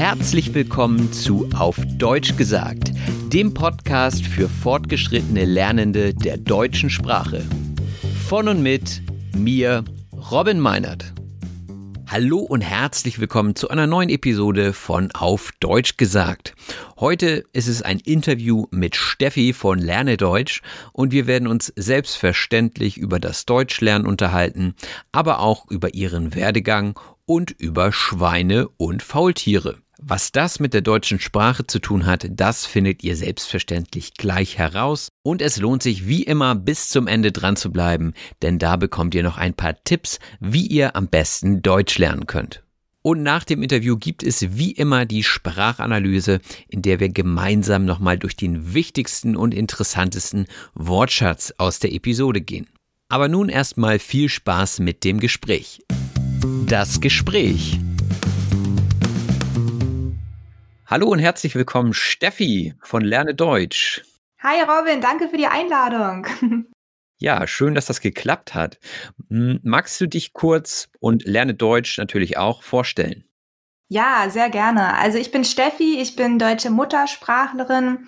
Herzlich willkommen zu Auf Deutsch gesagt, dem Podcast für fortgeschrittene Lernende der deutschen Sprache. Von und mit mir, Robin Meinert. Hallo und herzlich willkommen zu einer neuen Episode von Auf Deutsch gesagt. Heute ist es ein Interview mit Steffi von Lerne Deutsch und wir werden uns selbstverständlich über das Deutschlernen unterhalten, aber auch über ihren Werdegang und über Schweine und Faultiere. Was das mit der deutschen Sprache zu tun hat, das findet ihr selbstverständlich gleich heraus. Und es lohnt sich wie immer bis zum Ende dran zu bleiben, denn da bekommt ihr noch ein paar Tipps, wie ihr am besten Deutsch lernen könnt. Und nach dem Interview gibt es wie immer die Sprachanalyse, in der wir gemeinsam nochmal durch den wichtigsten und interessantesten Wortschatz aus der Episode gehen. Aber nun erstmal viel Spaß mit dem Gespräch. Das Gespräch. Hallo und herzlich willkommen, Steffi von Lerne Deutsch. Hi Robin, danke für die Einladung. Ja, schön, dass das geklappt hat. M- Magst du dich kurz und Lerne Deutsch natürlich auch vorstellen? Ja, sehr gerne. Also ich bin Steffi, ich bin deutsche Muttersprachlerin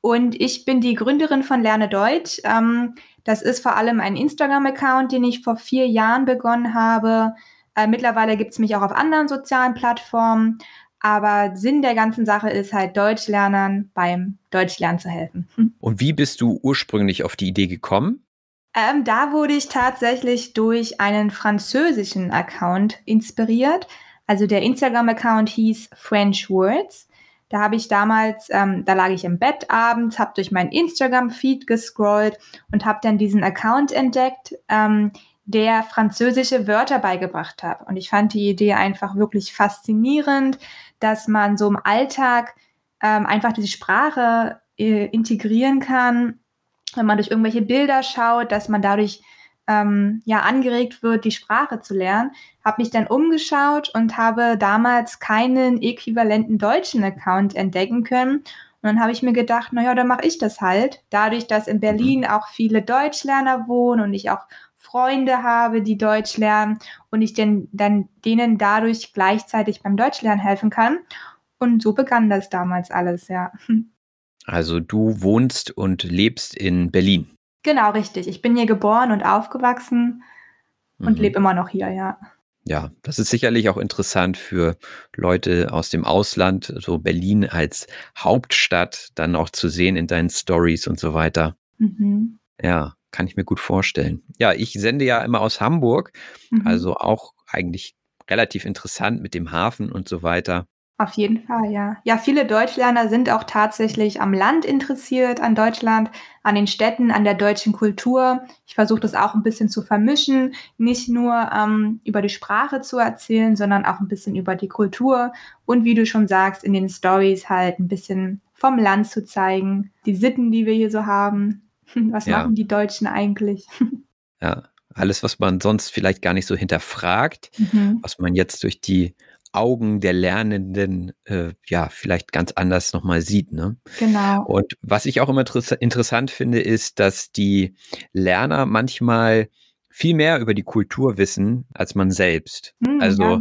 und ich bin die Gründerin von Lerne Deutsch. Ähm, das ist vor allem ein Instagram-Account, den ich vor vier Jahren begonnen habe. Äh, mittlerweile gibt es mich auch auf anderen sozialen Plattformen. Aber Sinn der ganzen Sache ist halt Deutschlernern beim Deutschlernen zu helfen. Und wie bist du ursprünglich auf die Idee gekommen? Ähm, da wurde ich tatsächlich durch einen französischen Account inspiriert. Also der Instagram-Account hieß French Words. Da habe ich damals, ähm, da lag ich im Bett abends, habe durch meinen Instagram-Feed gescrollt und habe dann diesen Account entdeckt, ähm, der französische Wörter beigebracht hat. Und ich fand die Idee einfach wirklich faszinierend, dass man so im Alltag ähm, einfach diese Sprache äh, integrieren kann wenn man durch irgendwelche Bilder schaut, dass man dadurch ähm, ja angeregt wird, die Sprache zu lernen. Habe mich dann umgeschaut und habe damals keinen äquivalenten deutschen Account entdecken können. Und dann habe ich mir gedacht, naja, dann mache ich das halt. Dadurch, dass in Berlin auch viele Deutschlerner wohnen und ich auch Freunde habe, die Deutsch lernen und ich denn, dann denen dadurch gleichzeitig beim Deutschlernen helfen kann. Und so begann das damals alles, ja. Also du wohnst und lebst in Berlin. Genau, richtig. Ich bin hier geboren und aufgewachsen und Mhm. lebe immer noch hier, ja. Ja, das ist sicherlich auch interessant für Leute aus dem Ausland, so Berlin als Hauptstadt dann auch zu sehen in deinen Stories und so weiter. Mhm. Ja, kann ich mir gut vorstellen. Ja, ich sende ja immer aus Hamburg, Mhm. also auch eigentlich relativ interessant mit dem Hafen und so weiter. Auf jeden Fall, ja. Ja, viele Deutschlerner sind auch tatsächlich am Land interessiert, an Deutschland, an den Städten, an der deutschen Kultur. Ich versuche das auch ein bisschen zu vermischen, nicht nur ähm, über die Sprache zu erzählen, sondern auch ein bisschen über die Kultur und wie du schon sagst, in den Stories halt ein bisschen vom Land zu zeigen, die Sitten, die wir hier so haben. Was Ja. machen die Deutschen eigentlich? Ja, Alles, was man sonst vielleicht gar nicht so hinterfragt, mhm. was man jetzt durch die Augen der Lernenden äh, ja vielleicht ganz anders nochmal sieht. Ne? Genau. Und was ich auch immer interessant finde, ist, dass die Lerner manchmal viel mehr über die Kultur wissen als man selbst. Mm, also,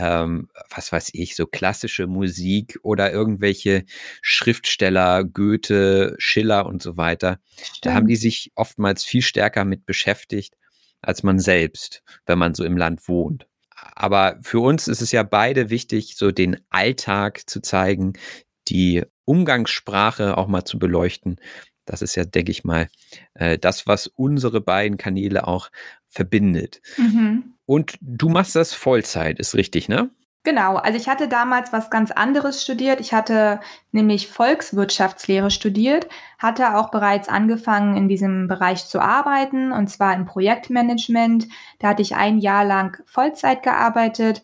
ja. ähm, was weiß ich, so klassische Musik oder irgendwelche Schriftsteller, Goethe, Schiller und so weiter. Stimmt. Da haben die sich oftmals viel stärker mit beschäftigt als man selbst, wenn man so im Land wohnt. Aber für uns ist es ja beide wichtig, so den Alltag zu zeigen, die Umgangssprache auch mal zu beleuchten. Das ist ja, denke ich mal, äh, das, was unsere beiden Kanäle auch verbindet. Mhm. Und du machst das Vollzeit, ist richtig, ne? Genau, also ich hatte damals was ganz anderes studiert. Ich hatte nämlich Volkswirtschaftslehre studiert, hatte auch bereits angefangen, in diesem Bereich zu arbeiten, und zwar im Projektmanagement. Da hatte ich ein Jahr lang Vollzeit gearbeitet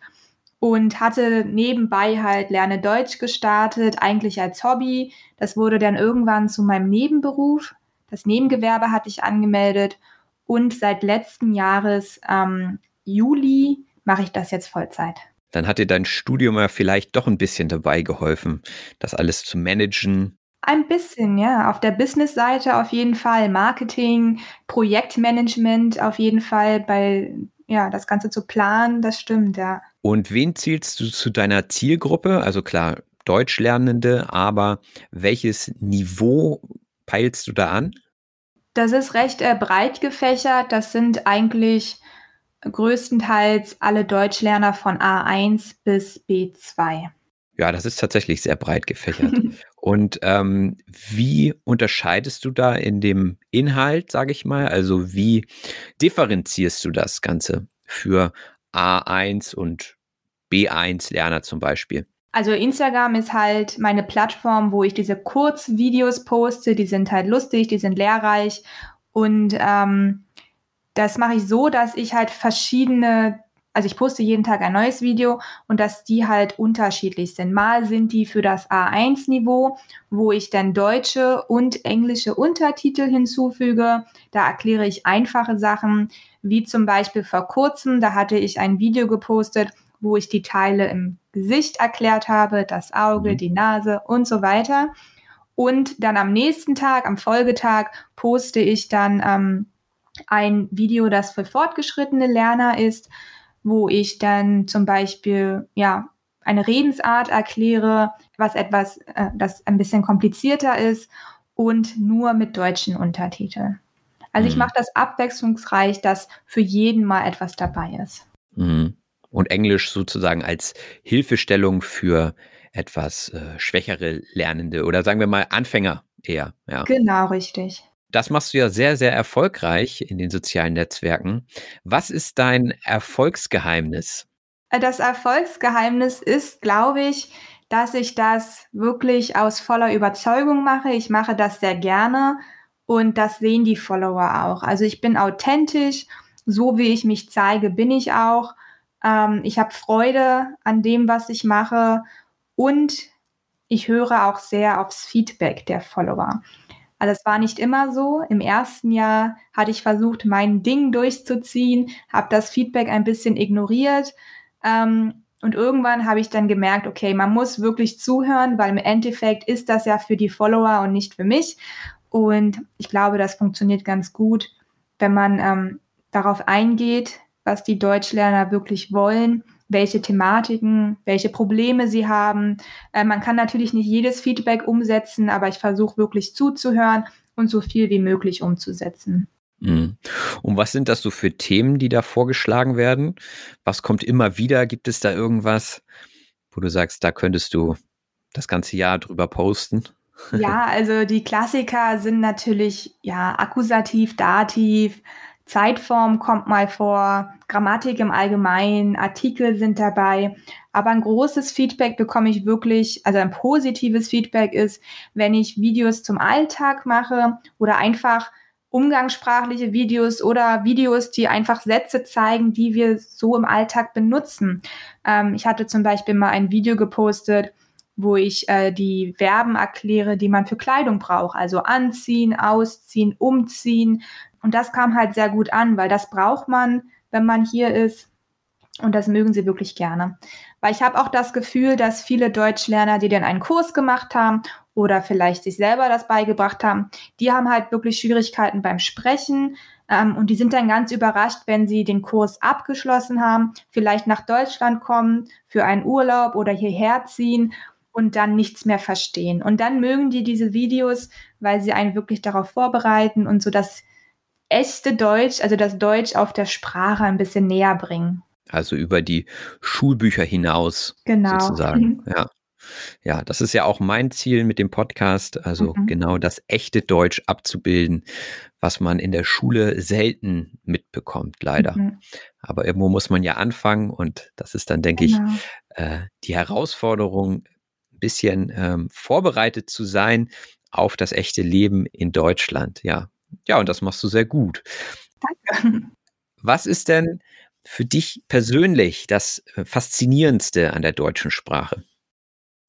und hatte nebenbei halt Lerne Deutsch gestartet, eigentlich als Hobby. Das wurde dann irgendwann zu meinem Nebenberuf. Das Nebengewerbe hatte ich angemeldet und seit letzten Jahres ähm, Juli mache ich das jetzt Vollzeit dann hat dir dein Studium ja vielleicht doch ein bisschen dabei geholfen, das alles zu managen. Ein bisschen, ja. Auf der Business-Seite auf jeden Fall. Marketing, Projektmanagement auf jeden Fall. Bei, ja, das Ganze zu planen, das stimmt, ja. Und wen zielst du zu deiner Zielgruppe? Also klar, Deutschlernende, aber welches Niveau peilst du da an? Das ist recht äh, breit gefächert. Das sind eigentlich größtenteils alle Deutschlerner von A1 bis B2. Ja, das ist tatsächlich sehr breit gefächert. Und ähm, wie unterscheidest du da in dem Inhalt, sage ich mal? Also wie differenzierst du das Ganze für A1 und B1-Lerner zum Beispiel? Also Instagram ist halt meine Plattform, wo ich diese Kurzvideos poste. Die sind halt lustig, die sind lehrreich und ähm, das mache ich so, dass ich halt verschiedene, also ich poste jeden Tag ein neues Video und dass die halt unterschiedlich sind. Mal sind die für das A1-Niveau, wo ich dann deutsche und englische Untertitel hinzufüge. Da erkläre ich einfache Sachen, wie zum Beispiel vor kurzem, da hatte ich ein Video gepostet, wo ich die Teile im Gesicht erklärt habe, das Auge, mhm. die Nase und so weiter. Und dann am nächsten Tag, am Folgetag, poste ich dann ähm, ein Video, das für fortgeschrittene Lerner ist, wo ich dann zum Beispiel, ja, eine Redensart erkläre, was etwas, äh, das ein bisschen komplizierter ist und nur mit deutschen Untertiteln. Also mhm. ich mache das abwechslungsreich, dass für jeden mal etwas dabei ist. Mhm. Und Englisch sozusagen als Hilfestellung für etwas äh, schwächere Lernende oder sagen wir mal Anfänger eher. Ja. Genau, richtig. Das machst du ja sehr, sehr erfolgreich in den sozialen Netzwerken. Was ist dein Erfolgsgeheimnis? Äh, das Erfolgsgeheimnis ist, glaube ich, dass ich das wirklich aus voller Überzeugung mache. Ich mache das sehr gerne und das sehen die Follower auch. Also ich bin authentisch, so wie ich mich zeige, bin ich auch. Ähm, ich habe Freude an dem, was ich mache und ich höre auch sehr aufs Feedback der Follower. Also es war nicht immer so. Im ersten Jahr hatte ich versucht, mein Ding durchzuziehen, habe das Feedback ein bisschen ignoriert. Ähm, und irgendwann habe ich dann gemerkt, okay, man muss wirklich zuhören, weil im Endeffekt ist das ja für die Follower und nicht für mich. Und ich glaube, das funktioniert ganz gut, wenn man ähm, darauf eingeht, was die Deutschlerner wirklich wollen welche Thematiken, welche Probleme sie haben. Äh, man kann natürlich nicht jedes Feedback umsetzen, aber ich versuche wirklich zuzuhören und so viel wie möglich umzusetzen. Mhm. Und was sind das so für Themen, die da vorgeschlagen werden? Was kommt immer wieder? Gibt es da irgendwas, wo du sagst, da könntest du das ganze Jahr drüber posten? Ja, also die Klassiker sind natürlich ja Akkusativ, Dativ, Zeitform kommt mal vor, Grammatik im Allgemeinen, Artikel sind dabei. Aber ein großes Feedback bekomme ich wirklich, also ein positives Feedback ist, wenn ich Videos zum Alltag mache oder einfach umgangssprachliche Videos oder Videos, die einfach Sätze zeigen, die wir so im Alltag benutzen. Ähm, ich hatte zum Beispiel mal ein Video gepostet, wo ich äh, die Verben erkläre, die man für Kleidung braucht. Also anziehen, ausziehen, umziehen, und das kam halt sehr gut an, weil das braucht man, wenn man hier ist. Und das mögen sie wirklich gerne. Weil ich habe auch das Gefühl, dass viele Deutschlerner, die dann einen Kurs gemacht haben oder vielleicht sich selber das beigebracht haben, die haben halt wirklich Schwierigkeiten beim Sprechen. Ähm, und die sind dann ganz überrascht, wenn sie den Kurs abgeschlossen haben, vielleicht nach Deutschland kommen für einen Urlaub oder hierher ziehen und dann nichts mehr verstehen. Und dann mögen die diese Videos, weil sie einen wirklich darauf vorbereiten und so das echte Deutsch, also das Deutsch auf der Sprache ein bisschen näher bringen. Also über die Schulbücher hinaus genau. sozusagen. Ja. Ja, das ist ja auch mein Ziel mit dem Podcast, also mhm. genau das echte Deutsch abzubilden, was man in der Schule selten mitbekommt, leider. Mhm. Aber irgendwo muss man ja anfangen und das ist dann, denke genau. ich, äh, die Herausforderung, ein bisschen ähm, vorbereitet zu sein auf das echte Leben in Deutschland. Ja, ja, und das machst du sehr gut. Danke. Was ist denn für dich persönlich das äh, Faszinierendste an der deutschen Sprache?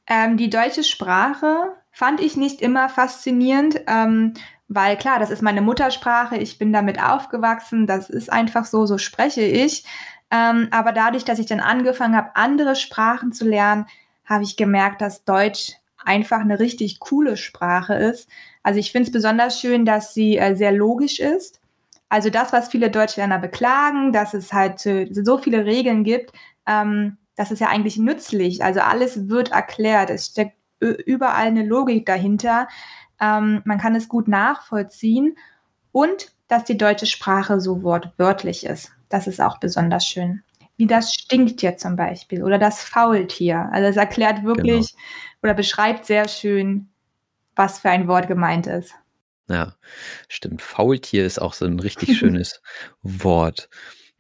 Ähm, die deutsche Sprache fand ich nicht immer faszinierend, ähm, weil klar, das ist meine Muttersprache, ich bin damit aufgewachsen, das ist einfach so, so spreche ich. Ähm, aber dadurch, dass ich dann angefangen habe, andere Sprachen zu lernen, habe ich gemerkt, dass Deutsch einfach eine richtig coole Sprache ist. Also ich finde es besonders schön, dass sie äh, sehr logisch ist. Also das, was viele Deutschlerner beklagen, dass es halt äh, so viele Regeln gibt, ähm, das ist ja eigentlich nützlich. Also alles wird erklärt. Es steckt überall eine Logik dahinter. Ähm, man kann es gut nachvollziehen und dass die deutsche Sprache so wortwörtlich ist. Das ist auch besonders schön. Wie das Stinktier zum Beispiel oder das Faultier. Also es erklärt wirklich genau. oder beschreibt sehr schön, was für ein Wort gemeint ist. Ja, stimmt. Faultier ist auch so ein richtig schönes Wort.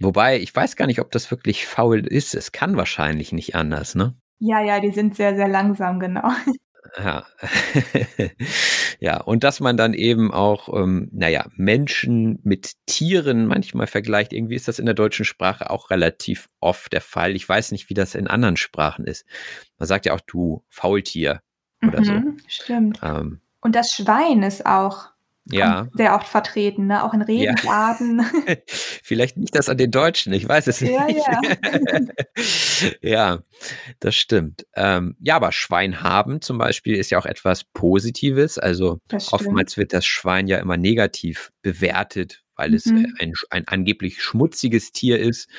Wobei, ich weiß gar nicht, ob das wirklich faul ist. Es kann wahrscheinlich nicht anders, ne? Ja, ja, die sind sehr, sehr langsam, genau. Ja. ja, und dass man dann eben auch, ähm, naja, Menschen mit Tieren manchmal vergleicht. Irgendwie ist das in der deutschen Sprache auch relativ oft der Fall. Ich weiß nicht, wie das in anderen Sprachen ist. Man sagt ja auch du Faultier oder mhm, so. Stimmt. Ähm, und das Schwein ist auch ja. sehr oft vertreten, ne? auch in Redensarten. Ja. Vielleicht nicht das an den Deutschen, ich weiß es ja, nicht. Ja, ja das stimmt. Ähm, ja, aber Schwein haben zum Beispiel ist ja auch etwas Positives. Also oftmals wird das Schwein ja immer negativ bewertet, weil mhm. es ein, ein angeblich schmutziges Tier ist.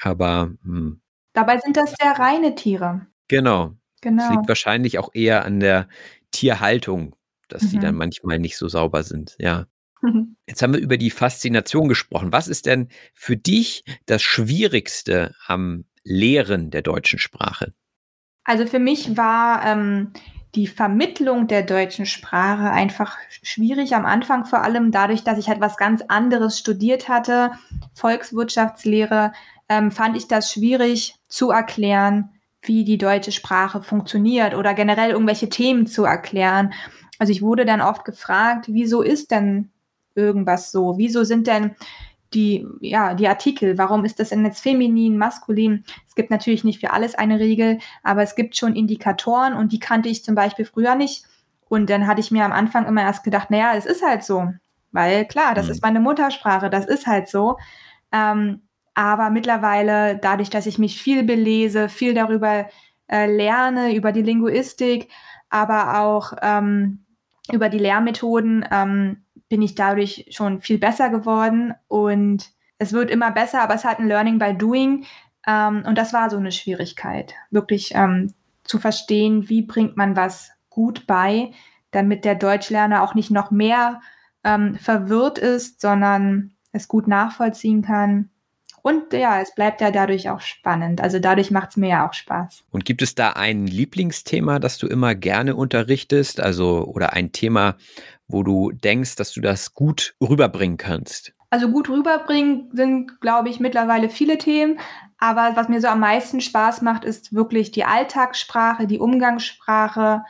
Aber mh. Hm. dabei sind das sehr reine Tiere. Genau. Genau. Das liegt wahrscheinlich auch eher an der Tierhaltung, dass mhm. die dann manchmal nicht so sauber sind, ja. Mhm. Jetzt haben wir über die Faszination gesprochen. Was ist denn für dich das Schwierigste am Lehren der deutschen Sprache? Also für mich war ähm, die Vermittlung der deutschen Sprache einfach schwierig am Anfang, vor allem dadurch, dass ich halt was ganz anderes studiert hatte, Volkswirtschaftslehre, ähm, fand ich das schwierig zu erklären, wie die deutsche Sprache funktioniert oder generell irgendwelche Themen zu erklären. Also ich wurde dann oft gefragt, wieso ist denn irgendwas so? Wieso sind denn die, ja, die Artikel, warum ist das denn jetzt feminin, maskulin? Es gibt natürlich nicht für alles eine Regel, aber es gibt schon Indikatoren und die kannte ich zum Beispiel früher nicht. Und dann hatte ich mir am Anfang immer erst gedacht, naja, es ist halt so. Weil klar, das mhm. ist meine Muttersprache, das ist halt so. Ähm, aber mittlerweile, dadurch, dass ich mich viel belese, viel darüber äh, lerne, über die Linguistik, aber auch ähm, über die Lehrmethoden, ähm, bin ich dadurch schon viel besser geworden. Und es wird immer besser, aber es hat ein Learning by Doing. Ähm, und das war so eine Schwierigkeit, wirklich ähm, zu verstehen, wie bringt man was gut bei, damit der Deutschlerner auch nicht noch mehr ähm, verwirrt ist, sondern es gut nachvollziehen kann und ja, es bleibt ja dadurch auch spannend. Also dadurch macht es mir ja auch Spaß. Und gibt es da ein Lieblingsthema, das du immer gerne unterrichtest? Also oder ein Thema, wo du denkst, dass du das gut rüberbringen kannst? Also gut rüberbringen sind, glaube ich, mittlerweile viele Themen. Aber was mir so am meisten Spaß macht, ist wirklich die Alltagssprache, die Umgangssprache.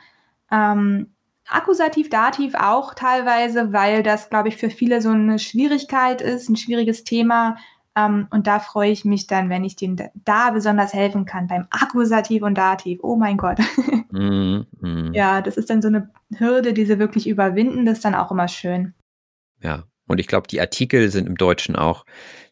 Ähm, Akkusativ, Dativ auch teilweise, weil das, glaube ich, für viele so eine Schwierigkeit ist, ein schwieriges Thema, ähm, und da freue ich mich dann, wenn ich denen da besonders helfen kann, beim Akkusativ und Dativ. Oh mein Gott. Mm, mm. Ja, das ist dann so eine Hürde, die sie wirklich überwinden. Das ist dann auch immer schön. Ja, Und ich glaube, die Artikel sind im Deutschen auch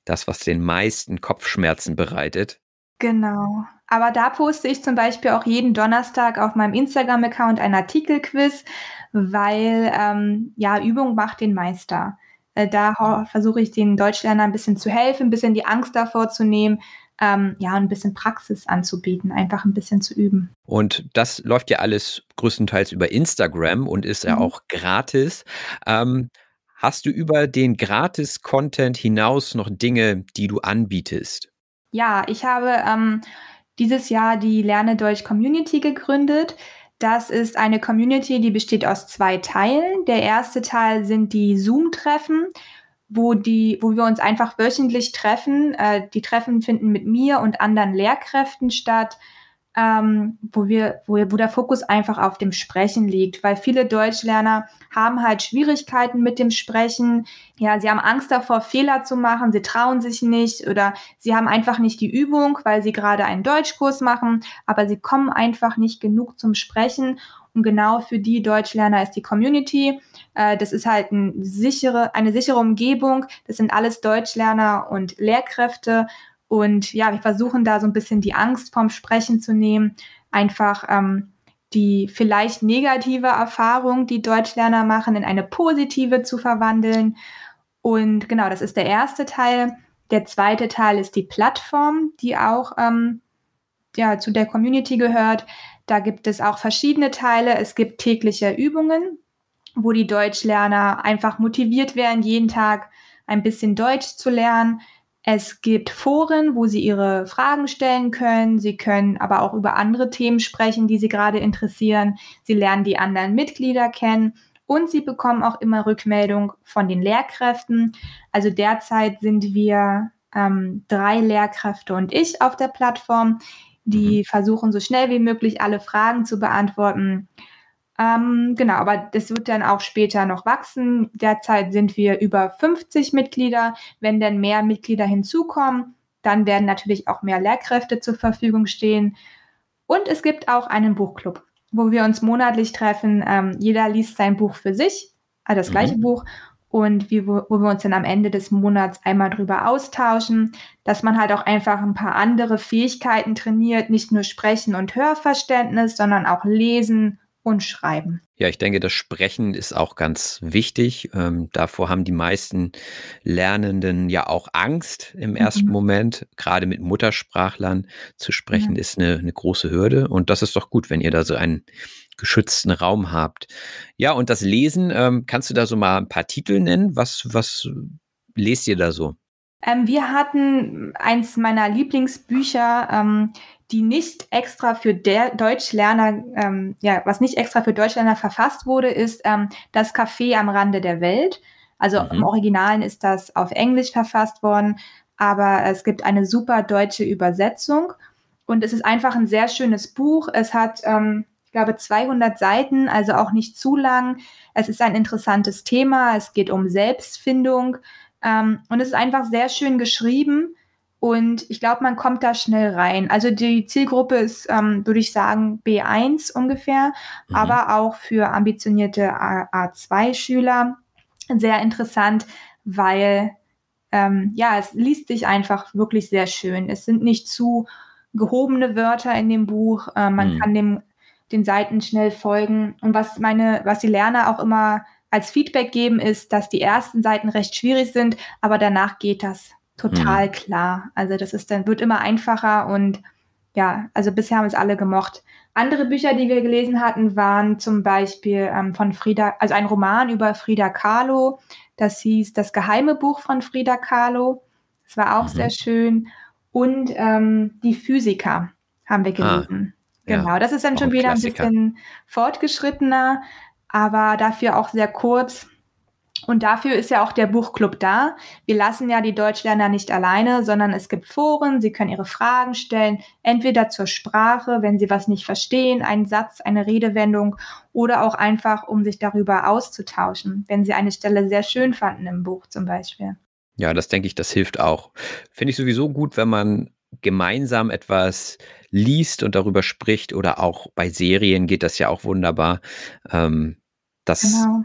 das, was den meisten Kopfschmerzen bereitet. Genau. Aber da poste ich zum Beispiel auch jeden Donnerstag auf meinem Instagram-Account ein Artikelquiz, weil ähm, ja, Übung macht den Meister. Äh, da versuche ich den Deutschlernern ein bisschen zu helfen, ein bisschen die Angst davor zu nehmen, ähm, ja, ein bisschen Praxis anzubieten, einfach ein bisschen zu üben. Und das läuft ja alles größtenteils über Instagram und ist ja mhm. auch gratis. Ähm, hast du über den Gratis-Content hinaus noch Dinge, die du anbietest? Ja, ich habe ähm, dieses Jahr die Lerne Deutsch Community gegründet. Das ist eine Community, die besteht aus zwei Teilen. Der erste Teil sind die Zoom-Treffen, wo, wo wir uns einfach wöchentlich treffen. Äh, die Treffen finden mit mir und anderen Lehrkräften statt ähm, wo wir, wo, wo der Fokus einfach auf dem Sprechen liegt, weil viele Deutschlerner haben halt Schwierigkeiten mit dem Sprechen. Ja, sie haben Angst davor, Fehler zu machen, sie trauen sich nicht oder sie haben einfach nicht die Übung, weil sie gerade einen Deutschkurs machen, aber sie kommen einfach nicht genug zum Sprechen. Und genau für die Deutschlerner ist die Community. Äh, das ist halt ein sichere, eine sichere Umgebung. Das sind alles Deutschlerner und Lehrkräfte. Und ja, wir versuchen da so ein bisschen die Angst vom Sprechen zu nehmen, einfach ähm, die vielleicht negative Erfahrung, die Deutschlerner machen, in eine positive zu verwandeln. Und genau, das ist der erste Teil. Der zweite Teil ist die Plattform, die auch ähm, ja, zu der Community gehört. Da gibt es auch verschiedene Teile. Es gibt tägliche Übungen, wo die Deutschlerner einfach motiviert werden, jeden Tag ein bisschen Deutsch zu lernen. Es gibt Foren, wo Sie Ihre Fragen stellen können. Sie können aber auch über andere Themen sprechen, die Sie gerade interessieren. Sie lernen die anderen Mitglieder kennen und Sie bekommen auch immer Rückmeldung von den Lehrkräften. Also derzeit sind wir ähm, drei Lehrkräfte und ich auf der Plattform, die mhm. versuchen so schnell wie möglich alle Fragen zu beantworten. Ähm, genau, aber das wird dann auch später noch wachsen. Derzeit sind wir über 50 Mitglieder. Wenn dann mehr Mitglieder hinzukommen, dann werden natürlich auch mehr Lehrkräfte zur Verfügung stehen. Und es gibt auch einen Buchclub, wo wir uns monatlich treffen. Ähm, jeder liest sein Buch für sich, also das gleiche mhm. Buch. Und wie, wo, wo wir uns dann am Ende des Monats einmal drüber austauschen, dass man halt auch einfach ein paar andere Fähigkeiten trainiert, nicht nur Sprechen und Hörverständnis, sondern auch Lesen und Schreiben. Ja, ich denke, das Sprechen ist auch ganz wichtig. Ähm, davor haben die meisten Lernenden ja auch Angst im ersten mhm. Moment. Gerade mit Muttersprachlern zu sprechen, ja. ist eine, eine große Hürde. Und das ist doch gut, wenn ihr da so einen geschützten Raum habt. Ja, und das Lesen, ähm, kannst du da so mal ein paar Titel nennen? Was, was lest ihr da so? Ähm, wir hatten eins meiner Lieblingsbücher, ähm, die nicht extra für der Deutschlerner, ähm, ja, was nicht extra für Deutschlerner verfasst wurde, ist ähm, Das Café am Rande der Welt. Also mhm. im Originalen ist das auf Englisch verfasst worden, aber es gibt eine super deutsche Übersetzung und es ist einfach ein sehr schönes Buch. Es hat, ähm, ich glaube, 200 Seiten, also auch nicht zu lang. Es ist ein interessantes Thema. Es geht um Selbstfindung ähm, und es ist einfach sehr schön geschrieben. Und ich glaube, man kommt da schnell rein. Also die Zielgruppe ist, ähm, würde ich sagen, B1 ungefähr, mhm. aber auch für ambitionierte A2-Schüler sehr interessant, weil ähm, ja, es liest sich einfach wirklich sehr schön. Es sind nicht zu gehobene Wörter in dem Buch. Äh, man mhm. kann dem, den Seiten schnell folgen. Und was meine, was die Lerner auch immer als Feedback geben, ist, dass die ersten Seiten recht schwierig sind, aber danach geht das total mhm. klar. Also das ist dann, wird immer einfacher und ja, also bisher haben es alle gemocht. Andere Bücher, die wir gelesen hatten, waren zum Beispiel ähm, von Frida, also ein Roman über Frida Kahlo. Das hieß Das geheime Buch von Frida Kahlo. Das war auch mhm. sehr schön. Und ähm, Die Physiker haben wir ah, gelesen. Ah, genau, ja, das ist dann schon wieder ein bisschen fortgeschrittener, aber dafür auch sehr kurz. Und dafür ist ja auch der Buchclub da. Wir lassen ja die Deutschlerner nicht alleine, sondern es gibt Foren, sie können ihre Fragen stellen, entweder zur Sprache, wenn sie was nicht verstehen, einen Satz, eine Redewendung oder auch einfach, um sich darüber auszutauschen, wenn sie eine Stelle sehr schön fanden im Buch zum Beispiel. Ja, das denke ich, das hilft auch. Finde ich sowieso gut, wenn man gemeinsam etwas liest und darüber spricht oder auch bei Serien geht das ja auch wunderbar. Ähm, das genau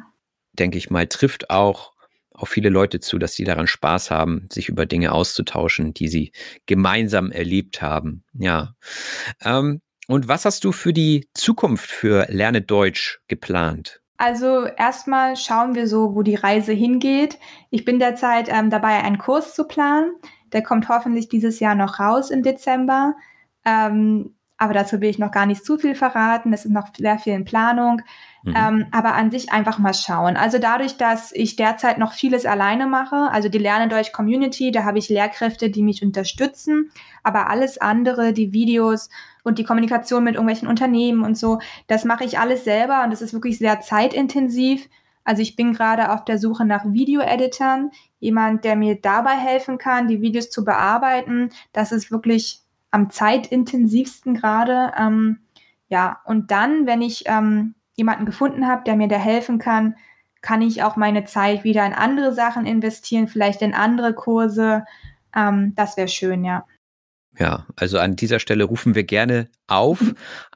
denke ich mal, trifft auch auf viele Leute zu, dass sie daran Spaß haben, sich über Dinge auszutauschen, die sie gemeinsam erlebt haben. Ja. Ähm, und was hast du für die Zukunft für Lerne Deutsch geplant? Also erstmal schauen wir so, wo die Reise hingeht. Ich bin derzeit ähm, dabei, einen Kurs zu planen. Der kommt hoffentlich dieses Jahr noch raus im Dezember. Ähm, aber dazu will ich noch gar nicht zu viel verraten. Es ist noch sehr viel in Planung. Mhm. Ähm, aber an sich einfach mal schauen. Also dadurch, dass ich derzeit noch vieles alleine mache, also die Lerne Deutsch Community, da habe ich Lehrkräfte, die mich unterstützen. Aber alles andere, die Videos und die Kommunikation mit irgendwelchen Unternehmen und so, das mache ich alles selber und das ist wirklich sehr zeitintensiv. Also ich bin gerade auf der Suche nach Video-Editern, jemand, der mir dabei helfen kann, die Videos zu bearbeiten. Das ist wirklich am zeitintensivsten gerade. Ähm, ja, und dann, wenn ich ähm, jemanden gefunden habe, der mir da helfen kann, kann ich auch meine Zeit wieder in andere Sachen investieren, vielleicht in andere Kurse. Ähm, das wäre schön, ja. Ja, also an dieser Stelle rufen wir gerne auf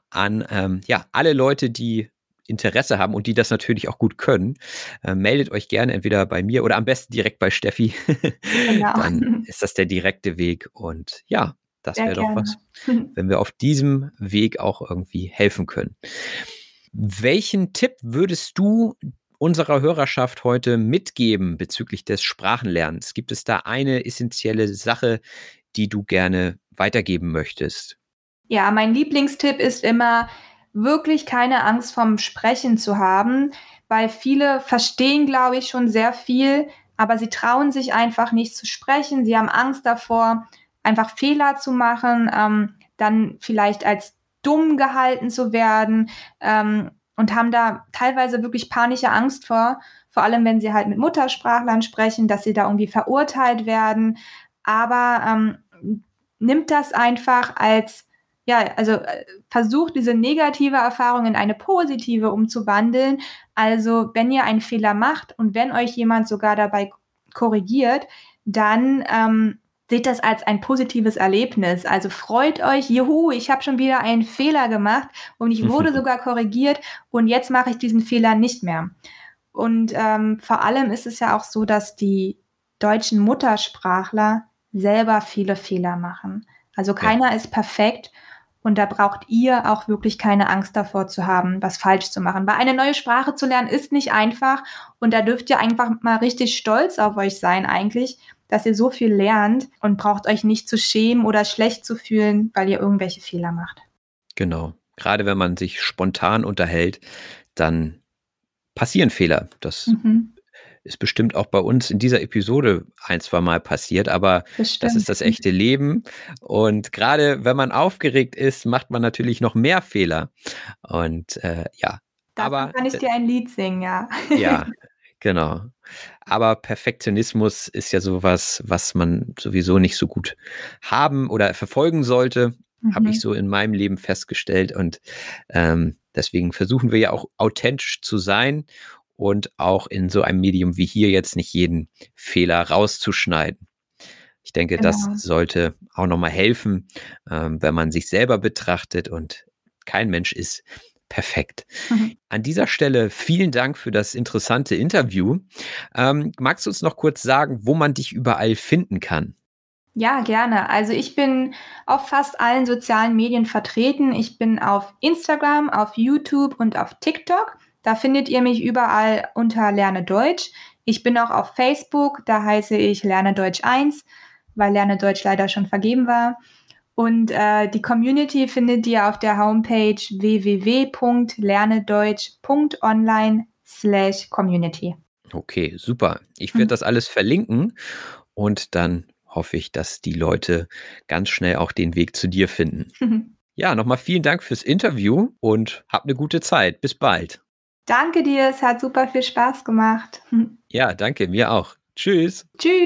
an ähm, ja, alle Leute, die Interesse haben und die das natürlich auch gut können, äh, meldet euch gerne entweder bei mir oder am besten direkt bei Steffi. Genau. Dann ist das der direkte Weg. Und ja, das wäre doch was, wenn wir auf diesem Weg auch irgendwie helfen können. Welchen Tipp würdest du unserer Hörerschaft heute mitgeben bezüglich des Sprachenlernens? Gibt es da eine essentielle Sache, die du gerne weitergeben möchtest? Ja, mein Lieblingstipp ist immer, wirklich keine Angst vom Sprechen zu haben, weil viele verstehen, glaube ich, schon sehr viel, aber sie trauen sich einfach nicht zu sprechen. Sie haben Angst davor, einfach Fehler zu machen, ähm, dann vielleicht als dumm gehalten zu werden ähm, und haben da teilweise wirklich panische Angst vor, vor allem wenn sie halt mit Muttersprachlern sprechen, dass sie da irgendwie verurteilt werden. Aber ähm, nimmt das einfach als, ja, also äh, versucht diese negative Erfahrung in eine positive umzuwandeln. Also wenn ihr einen Fehler macht und wenn euch jemand sogar dabei korrigiert, dann ähm, seht das als ein positives Erlebnis. Also freut euch, juhu, ich habe schon wieder einen Fehler gemacht und ich wurde sogar korrigiert und jetzt mache ich diesen Fehler nicht mehr. Und ähm, vor allem ist es ja auch so, dass die deutschen Muttersprachler selber viele Fehler machen. Also keiner ja. ist perfekt und da braucht ihr auch wirklich keine Angst davor zu haben, was falsch zu machen. Weil eine neue Sprache zu lernen ist nicht einfach und da dürft ihr einfach mal richtig stolz auf euch sein eigentlich, dass ihr so viel lernt und braucht euch nicht zu schämen oder schlecht zu fühlen, weil ihr irgendwelche Fehler macht. Genau. Gerade wenn man sich spontan unterhält, dann passieren Fehler. Das mhm. ist bestimmt auch bei uns in dieser Episode ein, zwei Mal passiert, aber Bestimmt. das ist das echte Leben. Und gerade wenn man aufgeregt ist, macht man natürlich noch mehr Fehler. Und äh, ja. Dafür aber kann ich dir ein Lied singen, ja. Ja, Genau. Aber Perfektionismus ist ja sowas, was man sowieso nicht so gut haben oder verfolgen sollte, mhm. habe ich so in meinem Leben festgestellt. Und ähm, deswegen versuchen wir ja auch authentisch zu sein und auch in so einem Medium wie hier jetzt nicht jeden Fehler rauszuschneiden. Ich denke, genau. das sollte auch nochmal helfen, ähm, wenn man sich selber betrachtet und kein Mensch ist perfekt. Mhm. An dieser Stelle vielen Dank für das interessante Interview. Ähm, magst du uns noch kurz sagen, wo man dich überall finden kann? Ja, gerne. Also ich bin auf fast allen sozialen Medien vertreten. Ich bin auf Instagram, auf YouTube und auf TikTok. Da findet ihr mich überall unter Lerne Deutsch. Ich bin auch auf Facebook, da heiße ich Lerne Deutsch 1, weil Lerne Deutsch leider schon vergeben war. Und äh, die Community findet ihr auf der Homepage www.lernedeutsch.online slash community. Okay, super. Ich werde mhm. das alles verlinken und dann hoffe ich, dass die Leute ganz schnell auch den Weg zu dir finden. Mhm. Ja, nochmal vielen Dank fürs Interview und hab eine gute Zeit. Bis bald. Danke dir, es hat super viel Spaß gemacht. Ja, danke, mir auch. Tschüss. Tschüss.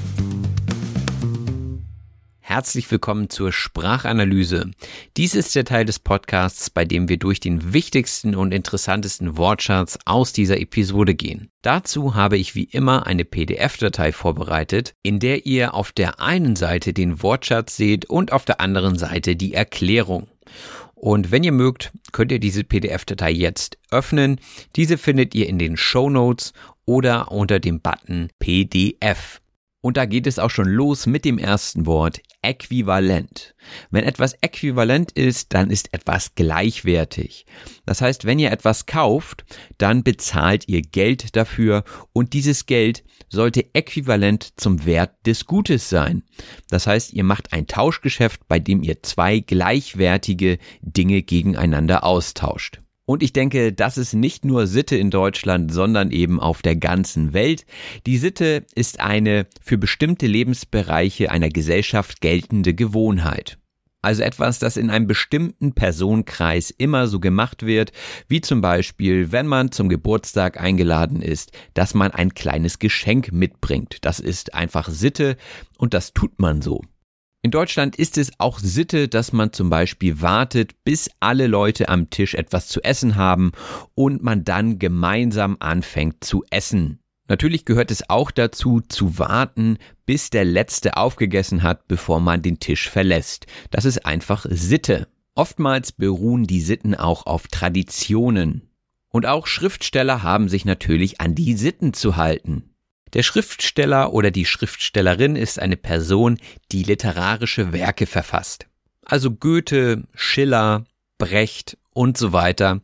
Herzlich willkommen zur Sprachanalyse. Dies ist der Teil des Podcasts, bei dem wir durch den wichtigsten und interessantesten Wortschatz aus dieser Episode gehen. Dazu habe ich wie immer eine PDF-Datei vorbereitet, in der ihr auf der einen Seite den Wortschatz seht und auf der anderen Seite die Erklärung. Und wenn ihr mögt, könnt ihr diese PDF-Datei jetzt öffnen. Diese findet ihr in den Show Notes oder unter dem Button PDF. Und da geht es auch schon los mit dem ersten Wort äquivalent. Wenn etwas äquivalent ist, dann ist etwas gleichwertig. Das heißt, wenn ihr etwas kauft, dann bezahlt ihr Geld dafür und dieses Geld sollte äquivalent zum Wert des Gutes sein. Das heißt, ihr macht ein Tauschgeschäft, bei dem ihr zwei gleichwertige Dinge gegeneinander austauscht. Und ich denke, das ist nicht nur Sitte in Deutschland, sondern eben auf der ganzen Welt. Die Sitte ist eine für bestimmte Lebensbereiche einer Gesellschaft geltende Gewohnheit. Also etwas, das in einem bestimmten Personenkreis immer so gemacht wird, wie zum Beispiel, wenn man zum Geburtstag eingeladen ist, dass man ein kleines Geschenk mitbringt. Das ist einfach Sitte und das tut man so. In Deutschland ist es auch Sitte, dass man zum Beispiel wartet, bis alle Leute am Tisch etwas zu essen haben und man dann gemeinsam anfängt zu essen. Natürlich gehört es auch dazu, zu warten, bis der Letzte aufgegessen hat, bevor man den Tisch verlässt. Das ist einfach Sitte. Oftmals beruhen die Sitten auch auf Traditionen. Und auch Schriftsteller haben sich natürlich an die Sitten zu halten. Der Schriftsteller oder die Schriftstellerin ist eine Person, die literarische Werke verfasst. Also Goethe, Schiller, Brecht und so weiter.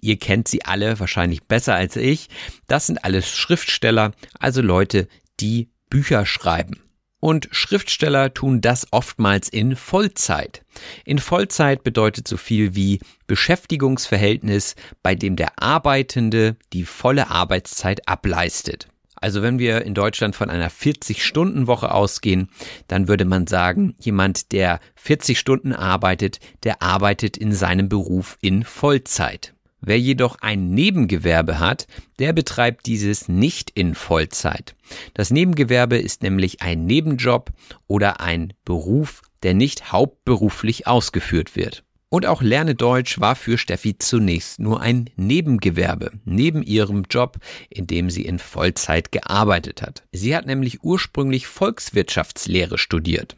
Ihr kennt sie alle wahrscheinlich besser als ich. Das sind alles Schriftsteller, also Leute, die Bücher schreiben. Und Schriftsteller tun das oftmals in Vollzeit. In Vollzeit bedeutet so viel wie Beschäftigungsverhältnis, bei dem der Arbeitende die volle Arbeitszeit ableistet. Also wenn wir in Deutschland von einer 40-Stunden-Woche ausgehen, dann würde man sagen, jemand, der 40 Stunden arbeitet, der arbeitet in seinem Beruf in Vollzeit. Wer jedoch ein Nebengewerbe hat, der betreibt dieses nicht in Vollzeit. Das Nebengewerbe ist nämlich ein Nebenjob oder ein Beruf, der nicht hauptberuflich ausgeführt wird. Und auch Lerne Deutsch war für Steffi zunächst nur ein Nebengewerbe, neben ihrem Job, in dem sie in Vollzeit gearbeitet hat. Sie hat nämlich ursprünglich Volkswirtschaftslehre studiert.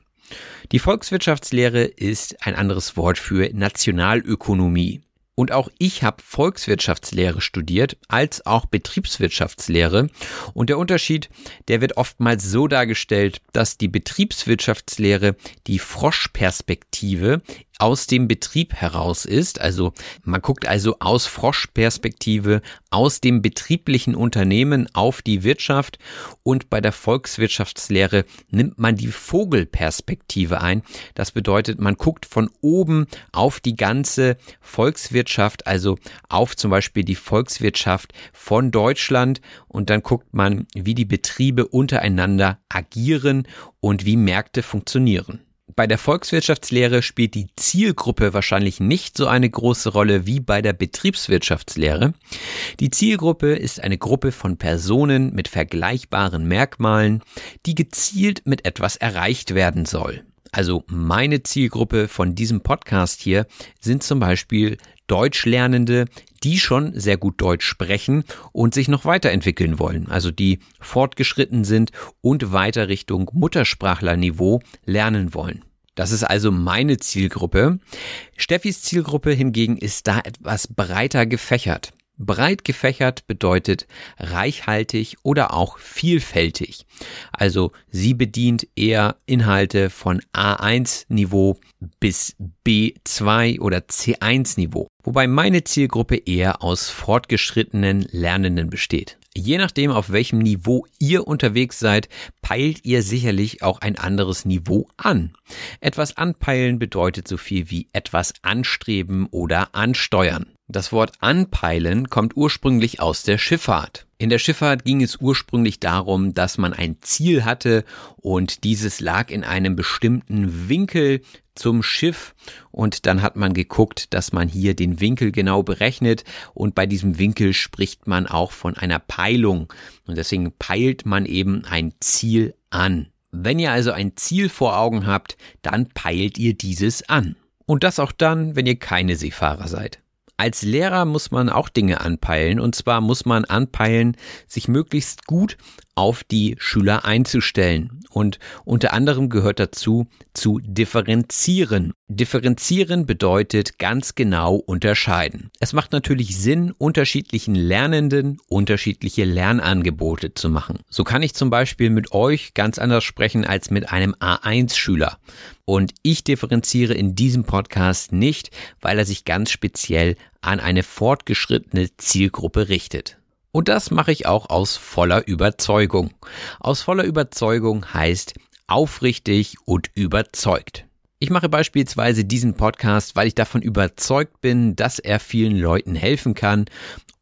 Die Volkswirtschaftslehre ist ein anderes Wort für Nationalökonomie. Und auch ich habe Volkswirtschaftslehre studiert, als auch Betriebswirtschaftslehre. Und der Unterschied, der wird oftmals so dargestellt, dass die Betriebswirtschaftslehre die Froschperspektive aus dem Betrieb heraus ist. Also man guckt also aus Froschperspektive aus dem betrieblichen Unternehmen auf die Wirtschaft und bei der Volkswirtschaftslehre nimmt man die Vogelperspektive ein. Das bedeutet, man guckt von oben auf die ganze Volkswirtschaft, also auf zum Beispiel die Volkswirtschaft von Deutschland und dann guckt man, wie die Betriebe untereinander agieren und wie Märkte funktionieren. Bei der Volkswirtschaftslehre spielt die Zielgruppe wahrscheinlich nicht so eine große Rolle wie bei der Betriebswirtschaftslehre. Die Zielgruppe ist eine Gruppe von Personen mit vergleichbaren Merkmalen, die gezielt mit etwas erreicht werden soll. Also meine Zielgruppe von diesem Podcast hier sind zum Beispiel Deutschlernende, die schon sehr gut Deutsch sprechen und sich noch weiterentwickeln wollen, also die fortgeschritten sind und weiter Richtung Muttersprachlerniveau lernen wollen. Das ist also meine Zielgruppe. Steffis Zielgruppe hingegen ist da etwas breiter gefächert. Breit gefächert bedeutet reichhaltig oder auch vielfältig. Also sie bedient eher Inhalte von A1-Niveau bis B2 oder C1-Niveau, wobei meine Zielgruppe eher aus fortgeschrittenen Lernenden besteht. Je nachdem, auf welchem Niveau ihr unterwegs seid, peilt ihr sicherlich auch ein anderes Niveau an. Etwas anpeilen bedeutet so viel wie etwas anstreben oder ansteuern. Das Wort anpeilen kommt ursprünglich aus der Schifffahrt. In der Schifffahrt ging es ursprünglich darum, dass man ein Ziel hatte und dieses lag in einem bestimmten Winkel zum Schiff und dann hat man geguckt, dass man hier den Winkel genau berechnet und bei diesem Winkel spricht man auch von einer Peilung und deswegen peilt man eben ein Ziel an. Wenn ihr also ein Ziel vor Augen habt, dann peilt ihr dieses an. Und das auch dann, wenn ihr keine Seefahrer seid. Als Lehrer muss man auch Dinge anpeilen. Und zwar muss man anpeilen, sich möglichst gut auf die Schüler einzustellen. Und unter anderem gehört dazu, zu differenzieren. Differenzieren bedeutet ganz genau unterscheiden. Es macht natürlich Sinn, unterschiedlichen Lernenden unterschiedliche Lernangebote zu machen. So kann ich zum Beispiel mit euch ganz anders sprechen als mit einem A1-Schüler. Und ich differenziere in diesem Podcast nicht, weil er sich ganz speziell an eine fortgeschrittene Zielgruppe richtet. Und das mache ich auch aus voller Überzeugung. Aus voller Überzeugung heißt aufrichtig und überzeugt. Ich mache beispielsweise diesen Podcast, weil ich davon überzeugt bin, dass er vielen Leuten helfen kann.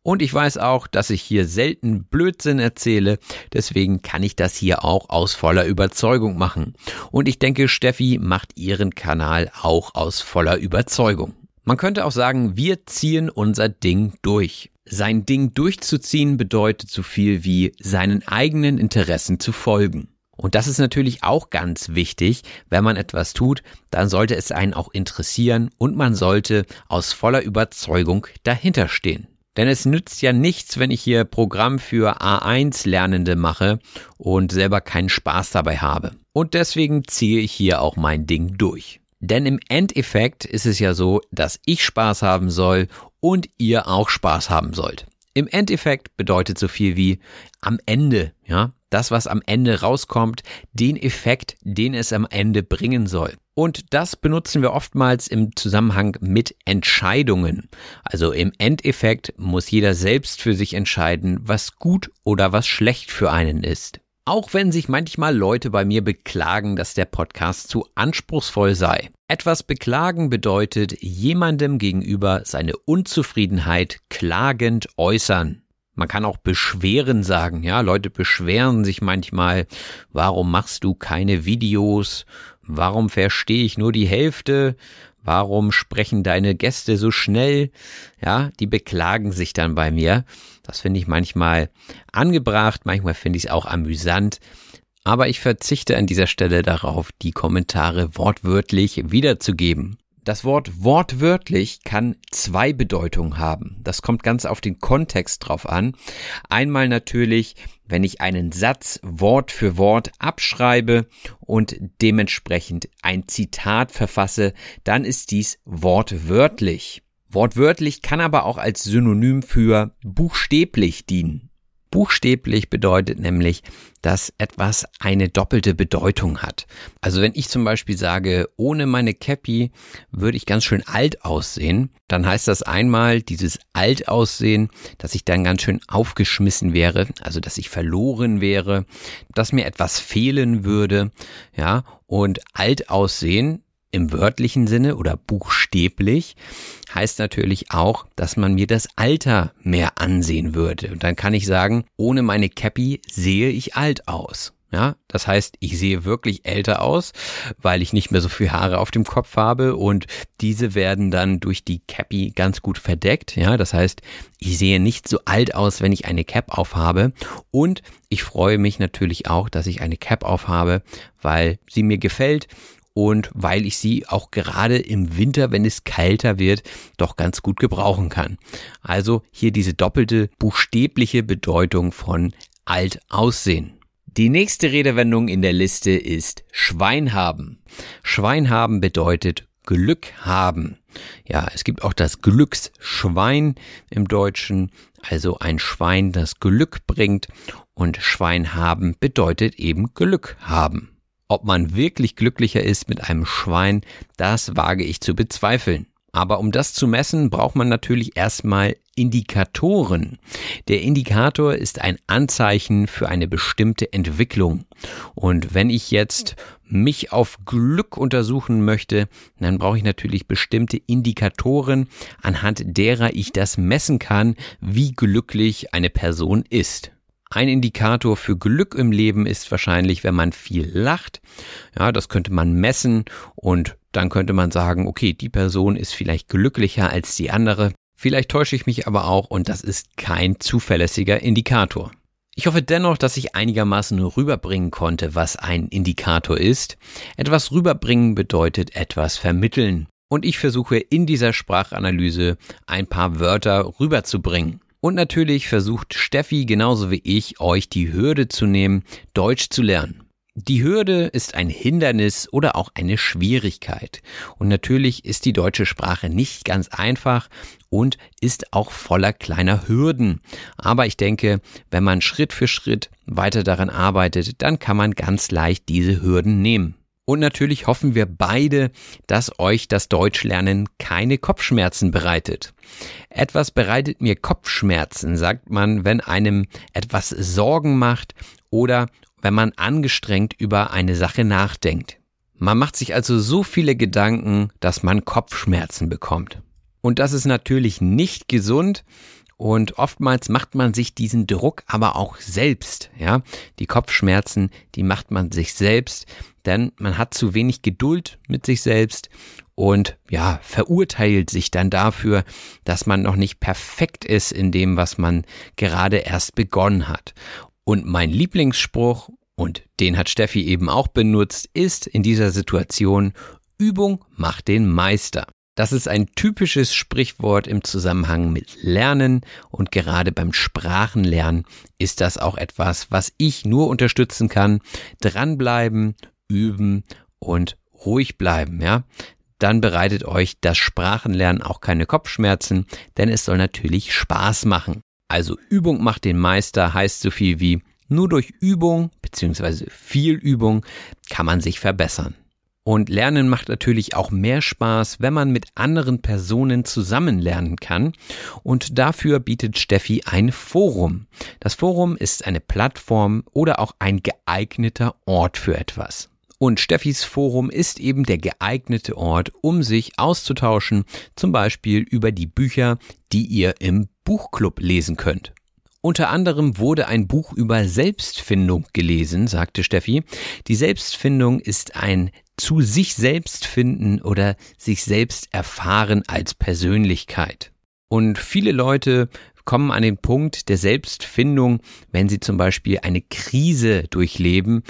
Und ich weiß auch, dass ich hier selten Blödsinn erzähle, deswegen kann ich das hier auch aus voller Überzeugung machen. Und ich denke, Steffi macht ihren Kanal auch aus voller Überzeugung. Man könnte auch sagen, wir ziehen unser Ding durch. Sein Ding durchzuziehen bedeutet so viel wie seinen eigenen Interessen zu folgen. Und das ist natürlich auch ganz wichtig. Wenn man etwas tut, dann sollte es einen auch interessieren und man sollte aus voller Überzeugung dahinter stehen. Denn es nützt ja nichts, wenn ich hier Programm für A1-Lernende mache und selber keinen Spaß dabei habe. Und deswegen ziehe ich hier auch mein Ding durch. Denn im Endeffekt ist es ja so, dass ich Spaß haben soll und ihr auch Spaß haben sollt. Im Endeffekt bedeutet so viel wie am Ende, ja, das, was am Ende rauskommt, den Effekt, den es am Ende bringen soll. Und das benutzen wir oftmals im Zusammenhang mit Entscheidungen. Also im Endeffekt muss jeder selbst für sich entscheiden, was gut oder was schlecht für einen ist. Auch wenn sich manchmal Leute bei mir beklagen, dass der Podcast zu anspruchsvoll sei. Etwas beklagen bedeutet jemandem gegenüber seine Unzufriedenheit klagend äußern. Man kann auch beschweren sagen, ja, Leute beschweren sich manchmal, warum machst du keine Videos? Warum verstehe ich nur die Hälfte? Warum sprechen deine Gäste so schnell? Ja, die beklagen sich dann bei mir. Das finde ich manchmal angebracht, manchmal finde ich es auch amüsant. Aber ich verzichte an dieser Stelle darauf, die Kommentare wortwörtlich wiederzugeben. Das Wort wortwörtlich kann zwei Bedeutungen haben. Das kommt ganz auf den Kontext drauf an. Einmal natürlich, wenn ich einen Satz Wort für Wort abschreibe und dementsprechend ein Zitat verfasse, dann ist dies wortwörtlich. Wortwörtlich kann aber auch als Synonym für buchstäblich dienen. Buchstäblich bedeutet nämlich, dass etwas eine doppelte Bedeutung hat. Also wenn ich zum Beispiel sage, ohne meine Cappy würde ich ganz schön alt aussehen, dann heißt das einmal dieses alt aussehen, dass ich dann ganz schön aufgeschmissen wäre, also dass ich verloren wäre, dass mir etwas fehlen würde, ja, und alt aussehen im wörtlichen Sinne oder buchstäblich heißt natürlich auch, dass man mir das Alter mehr ansehen würde. Und dann kann ich sagen, ohne meine Cappy sehe ich alt aus. Ja, das heißt, ich sehe wirklich älter aus, weil ich nicht mehr so viel Haare auf dem Kopf habe und diese werden dann durch die Cappy ganz gut verdeckt. Ja, das heißt, ich sehe nicht so alt aus, wenn ich eine Cap aufhabe und ich freue mich natürlich auch, dass ich eine Cap aufhabe, weil sie mir gefällt und weil ich sie auch gerade im Winter, wenn es kälter wird, doch ganz gut gebrauchen kann. Also hier diese doppelte buchstäbliche Bedeutung von alt aussehen. Die nächste Redewendung in der Liste ist Schwein haben. Schwein haben bedeutet Glück haben. Ja, es gibt auch das Glücksschwein im Deutschen, also ein Schwein, das Glück bringt und Schwein haben bedeutet eben Glück haben. Ob man wirklich glücklicher ist mit einem Schwein, das wage ich zu bezweifeln. Aber um das zu messen, braucht man natürlich erstmal Indikatoren. Der Indikator ist ein Anzeichen für eine bestimmte Entwicklung. Und wenn ich jetzt mich auf Glück untersuchen möchte, dann brauche ich natürlich bestimmte Indikatoren, anhand derer ich das messen kann, wie glücklich eine Person ist. Ein Indikator für Glück im Leben ist wahrscheinlich, wenn man viel lacht. Ja, das könnte man messen und dann könnte man sagen, okay, die Person ist vielleicht glücklicher als die andere. Vielleicht täusche ich mich aber auch und das ist kein zuverlässiger Indikator. Ich hoffe dennoch, dass ich einigermaßen rüberbringen konnte, was ein Indikator ist. Etwas rüberbringen bedeutet etwas vermitteln. Und ich versuche in dieser Sprachanalyse ein paar Wörter rüberzubringen. Und natürlich versucht Steffi genauso wie ich, euch die Hürde zu nehmen, Deutsch zu lernen. Die Hürde ist ein Hindernis oder auch eine Schwierigkeit. Und natürlich ist die deutsche Sprache nicht ganz einfach und ist auch voller kleiner Hürden. Aber ich denke, wenn man Schritt für Schritt weiter daran arbeitet, dann kann man ganz leicht diese Hürden nehmen. Und natürlich hoffen wir beide, dass euch das Deutschlernen keine Kopfschmerzen bereitet. Etwas bereitet mir Kopfschmerzen, sagt man, wenn einem etwas Sorgen macht oder wenn man angestrengt über eine Sache nachdenkt. Man macht sich also so viele Gedanken, dass man Kopfschmerzen bekommt. Und das ist natürlich nicht gesund und oftmals macht man sich diesen Druck aber auch selbst, ja. Die Kopfschmerzen, die macht man sich selbst, denn man hat zu wenig Geduld mit sich selbst und ja, verurteilt sich dann dafür, dass man noch nicht perfekt ist in dem, was man gerade erst begonnen hat. Und mein Lieblingsspruch, und den hat Steffi eben auch benutzt, ist in dieser Situation Übung macht den Meister. Das ist ein typisches Sprichwort im Zusammenhang mit Lernen und gerade beim Sprachenlernen ist das auch etwas, was ich nur unterstützen kann. Dranbleiben, üben und ruhig bleiben, ja. Dann bereitet euch das Sprachenlernen auch keine Kopfschmerzen, denn es soll natürlich Spaß machen. Also Übung macht den Meister heißt so viel wie nur durch Übung bzw. viel Übung kann man sich verbessern. Und Lernen macht natürlich auch mehr Spaß, wenn man mit anderen Personen zusammen lernen kann. Und dafür bietet Steffi ein Forum. Das Forum ist eine Plattform oder auch ein geeigneter Ort für etwas. Und Steffis Forum ist eben der geeignete Ort, um sich auszutauschen, zum Beispiel über die Bücher, die ihr im Buchclub lesen könnt. Unter anderem wurde ein Buch über Selbstfindung gelesen, sagte Steffi. Die Selbstfindung ist ein zu sich selbst finden oder sich selbst erfahren als Persönlichkeit. Und viele Leute kommen an den Punkt der Selbstfindung, wenn sie zum Beispiel eine Krise durchleben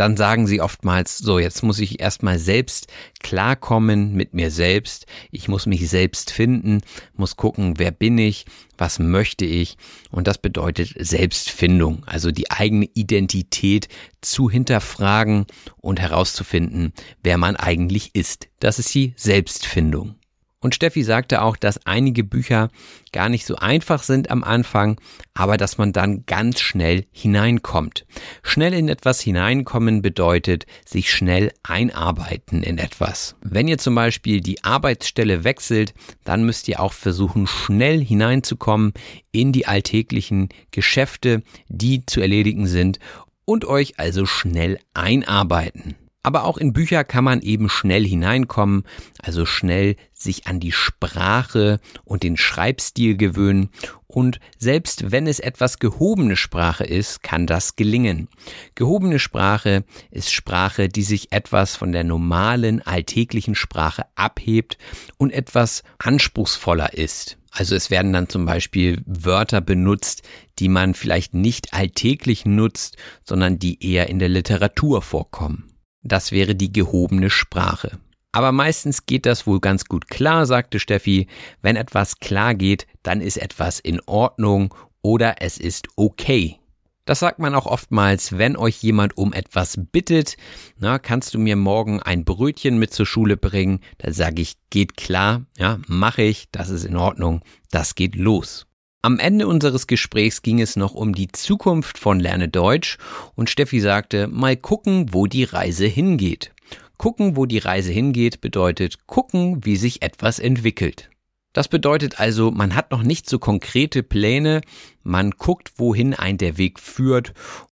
dann sagen sie oftmals, so, jetzt muss ich erstmal selbst klarkommen mit mir selbst. Ich muss mich selbst finden, muss gucken, wer bin ich, was möchte ich. Und das bedeutet Selbstfindung, also die eigene Identität zu hinterfragen und herauszufinden, wer man eigentlich ist. Das ist die Selbstfindung. Und Steffi sagte auch, dass einige Bücher gar nicht so einfach sind am Anfang, aber dass man dann ganz schnell hineinkommt. Schnell in etwas hineinkommen bedeutet sich schnell einarbeiten in etwas. Wenn ihr zum Beispiel die Arbeitsstelle wechselt, dann müsst ihr auch versuchen, schnell hineinzukommen in die alltäglichen Geschäfte, die zu erledigen sind und euch also schnell einarbeiten. Aber auch in Bücher kann man eben schnell hineinkommen, also schnell sich an die Sprache und den Schreibstil gewöhnen. Und selbst wenn es etwas gehobene Sprache ist, kann das gelingen. Gehobene Sprache ist Sprache, die sich etwas von der normalen alltäglichen Sprache abhebt und etwas anspruchsvoller ist. Also es werden dann zum Beispiel Wörter benutzt, die man vielleicht nicht alltäglich nutzt, sondern die eher in der Literatur vorkommen. Das wäre die gehobene Sprache. Aber meistens geht das wohl ganz gut klar, sagte Steffi. Wenn etwas klar geht, dann ist etwas in Ordnung oder es ist okay. Das sagt man auch oftmals, wenn euch jemand um etwas bittet. Na, kannst du mir morgen ein Brötchen mit zur Schule bringen? Da sage ich, geht klar, ja, mache ich, das ist in Ordnung, das geht los. Am Ende unseres Gesprächs ging es noch um die Zukunft von Lerne Deutsch und Steffi sagte, mal gucken, wo die Reise hingeht. Gucken, wo die Reise hingeht, bedeutet gucken, wie sich etwas entwickelt. Das bedeutet also, man hat noch nicht so konkrete Pläne, man guckt, wohin ein der Weg führt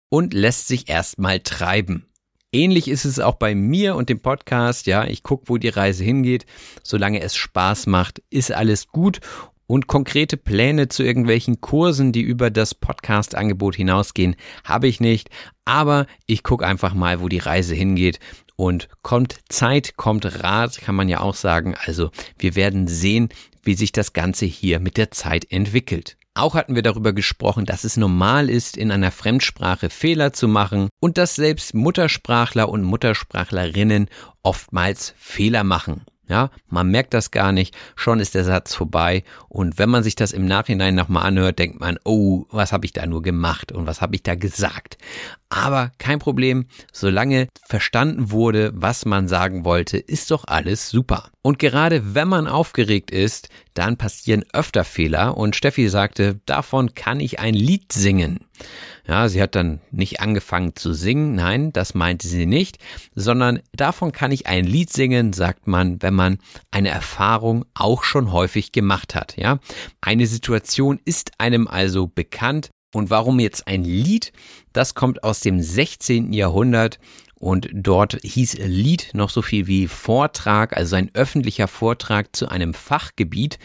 und lässt sich erstmal treiben. Ähnlich ist es auch bei mir und dem Podcast, ja, ich gucke, wo die Reise hingeht. Solange es Spaß macht, ist alles gut und konkrete Pläne zu irgendwelchen Kursen, die über das Podcast-Angebot hinausgehen, habe ich nicht. Aber ich gucke einfach mal, wo die Reise hingeht. Und kommt Zeit, kommt Rat, kann man ja auch sagen. Also wir werden sehen, wie sich das Ganze hier mit der Zeit entwickelt. Auch hatten wir darüber gesprochen, dass es normal ist, in einer Fremdsprache Fehler zu machen und dass selbst Muttersprachler und Muttersprachlerinnen oftmals Fehler machen. Ja, man merkt das gar nicht, schon ist der Satz vorbei und wenn man sich das im Nachhinein nochmal anhört, denkt man, oh, was habe ich da nur gemacht und was habe ich da gesagt. Aber kein Problem, solange verstanden wurde, was man sagen wollte, ist doch alles super. Und gerade wenn man aufgeregt ist, dann passieren öfter Fehler und Steffi sagte, davon kann ich ein Lied singen. Ja, sie hat dann nicht angefangen zu singen, nein, das meinte sie nicht, sondern davon kann ich ein Lied singen, sagt man, wenn man eine Erfahrung auch schon häufig gemacht hat, ja. Eine Situation ist einem also bekannt und warum jetzt ein Lied? Das kommt aus dem 16. Jahrhundert und dort hieß Lied noch so viel wie Vortrag, also ein öffentlicher Vortrag zu einem Fachgebiet.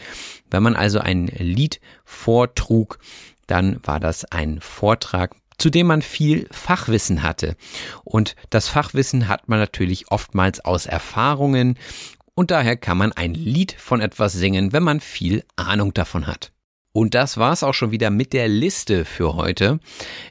Wenn man also ein Lied vortrug, dann war das ein Vortrag, zu dem man viel Fachwissen hatte. Und das Fachwissen hat man natürlich oftmals aus Erfahrungen und daher kann man ein Lied von etwas singen, wenn man viel Ahnung davon hat. Und das war's auch schon wieder mit der Liste für heute.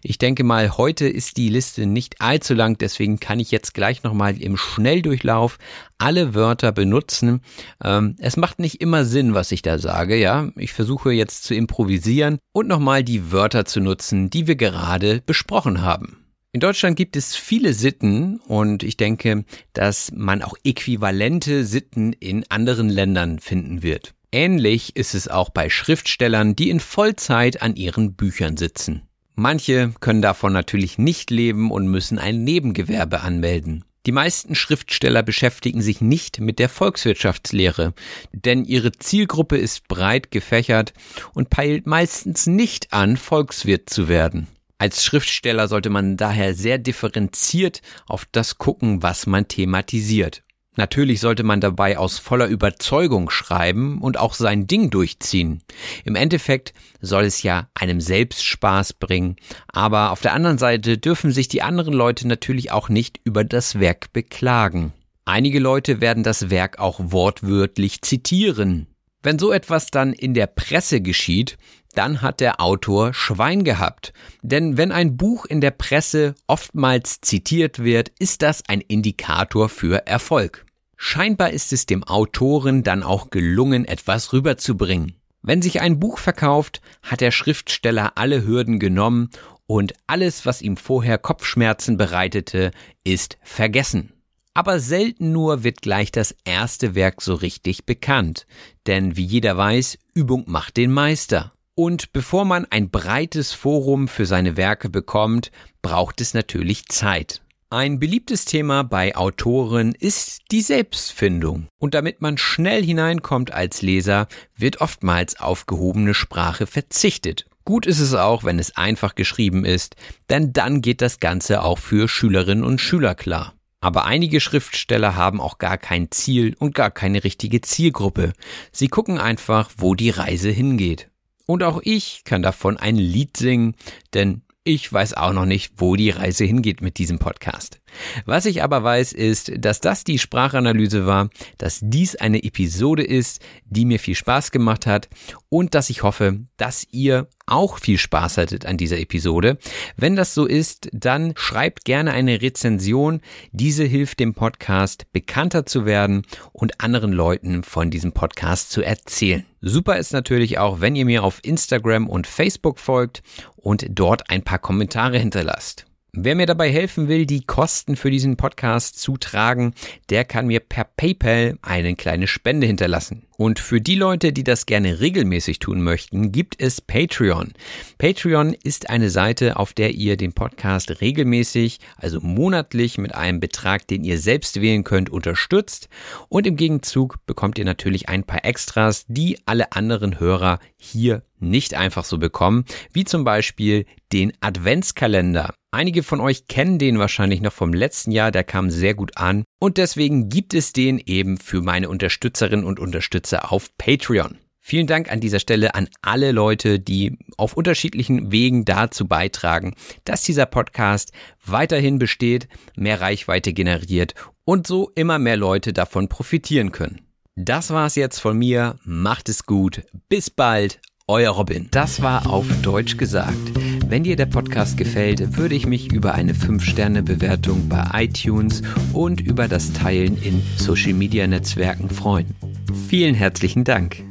Ich denke mal, heute ist die Liste nicht allzu lang, deswegen kann ich jetzt gleich nochmal im Schnelldurchlauf alle Wörter benutzen. Ähm, es macht nicht immer Sinn, was ich da sage, ja. Ich versuche jetzt zu improvisieren und nochmal die Wörter zu nutzen, die wir gerade besprochen haben. In Deutschland gibt es viele Sitten und ich denke, dass man auch äquivalente Sitten in anderen Ländern finden wird. Ähnlich ist es auch bei Schriftstellern, die in Vollzeit an ihren Büchern sitzen. Manche können davon natürlich nicht leben und müssen ein Nebengewerbe anmelden. Die meisten Schriftsteller beschäftigen sich nicht mit der Volkswirtschaftslehre, denn ihre Zielgruppe ist breit gefächert und peilt meistens nicht an, Volkswirt zu werden. Als Schriftsteller sollte man daher sehr differenziert auf das gucken, was man thematisiert. Natürlich sollte man dabei aus voller Überzeugung schreiben und auch sein Ding durchziehen. Im Endeffekt soll es ja einem selbst Spaß bringen, aber auf der anderen Seite dürfen sich die anderen Leute natürlich auch nicht über das Werk beklagen. Einige Leute werden das Werk auch wortwörtlich zitieren. Wenn so etwas dann in der Presse geschieht, dann hat der Autor Schwein gehabt. Denn wenn ein Buch in der Presse oftmals zitiert wird, ist das ein Indikator für Erfolg. Scheinbar ist es dem Autoren dann auch gelungen, etwas rüberzubringen. Wenn sich ein Buch verkauft, hat der Schriftsteller alle Hürden genommen und alles, was ihm vorher Kopfschmerzen bereitete, ist vergessen. Aber selten nur wird gleich das erste Werk so richtig bekannt, denn wie jeder weiß, Übung macht den Meister. Und bevor man ein breites Forum für seine Werke bekommt, braucht es natürlich Zeit. Ein beliebtes Thema bei Autoren ist die Selbstfindung. Und damit man schnell hineinkommt als Leser, wird oftmals auf gehobene Sprache verzichtet. Gut ist es auch, wenn es einfach geschrieben ist, denn dann geht das Ganze auch für Schülerinnen und Schüler klar. Aber einige Schriftsteller haben auch gar kein Ziel und gar keine richtige Zielgruppe. Sie gucken einfach, wo die Reise hingeht. Und auch ich kann davon ein Lied singen, denn ich weiß auch noch nicht, wo die Reise hingeht mit diesem Podcast. Was ich aber weiß, ist, dass das die Sprachanalyse war, dass dies eine Episode ist, die mir viel Spaß gemacht hat und dass ich hoffe, dass ihr auch viel Spaß hattet an dieser Episode. Wenn das so ist, dann schreibt gerne eine Rezension. Diese hilft dem Podcast bekannter zu werden und anderen Leuten von diesem Podcast zu erzählen. Super ist natürlich auch, wenn ihr mir auf Instagram und Facebook folgt und dort ein paar Kommentare hinterlasst. Wer mir dabei helfen will, die Kosten für diesen Podcast zu tragen, der kann mir per PayPal eine kleine Spende hinterlassen. Und für die Leute, die das gerne regelmäßig tun möchten, gibt es Patreon. Patreon ist eine Seite, auf der ihr den Podcast regelmäßig, also monatlich mit einem Betrag, den ihr selbst wählen könnt, unterstützt. Und im Gegenzug bekommt ihr natürlich ein paar Extras, die alle anderen Hörer hier nicht einfach so bekommen, wie zum Beispiel den Adventskalender. Einige von euch kennen den wahrscheinlich noch vom letzten Jahr, der kam sehr gut an und deswegen gibt es den eben für meine Unterstützerinnen und Unterstützer auf Patreon. Vielen Dank an dieser Stelle an alle Leute, die auf unterschiedlichen Wegen dazu beitragen, dass dieser Podcast weiterhin besteht, mehr Reichweite generiert und so immer mehr Leute davon profitieren können. Das war's jetzt von mir. Macht es gut. Bis bald. Euer Robin. Das war auf Deutsch gesagt. Wenn dir der Podcast gefällt, würde ich mich über eine 5-Sterne-Bewertung bei iTunes und über das Teilen in Social-Media-Netzwerken freuen. Vielen herzlichen Dank.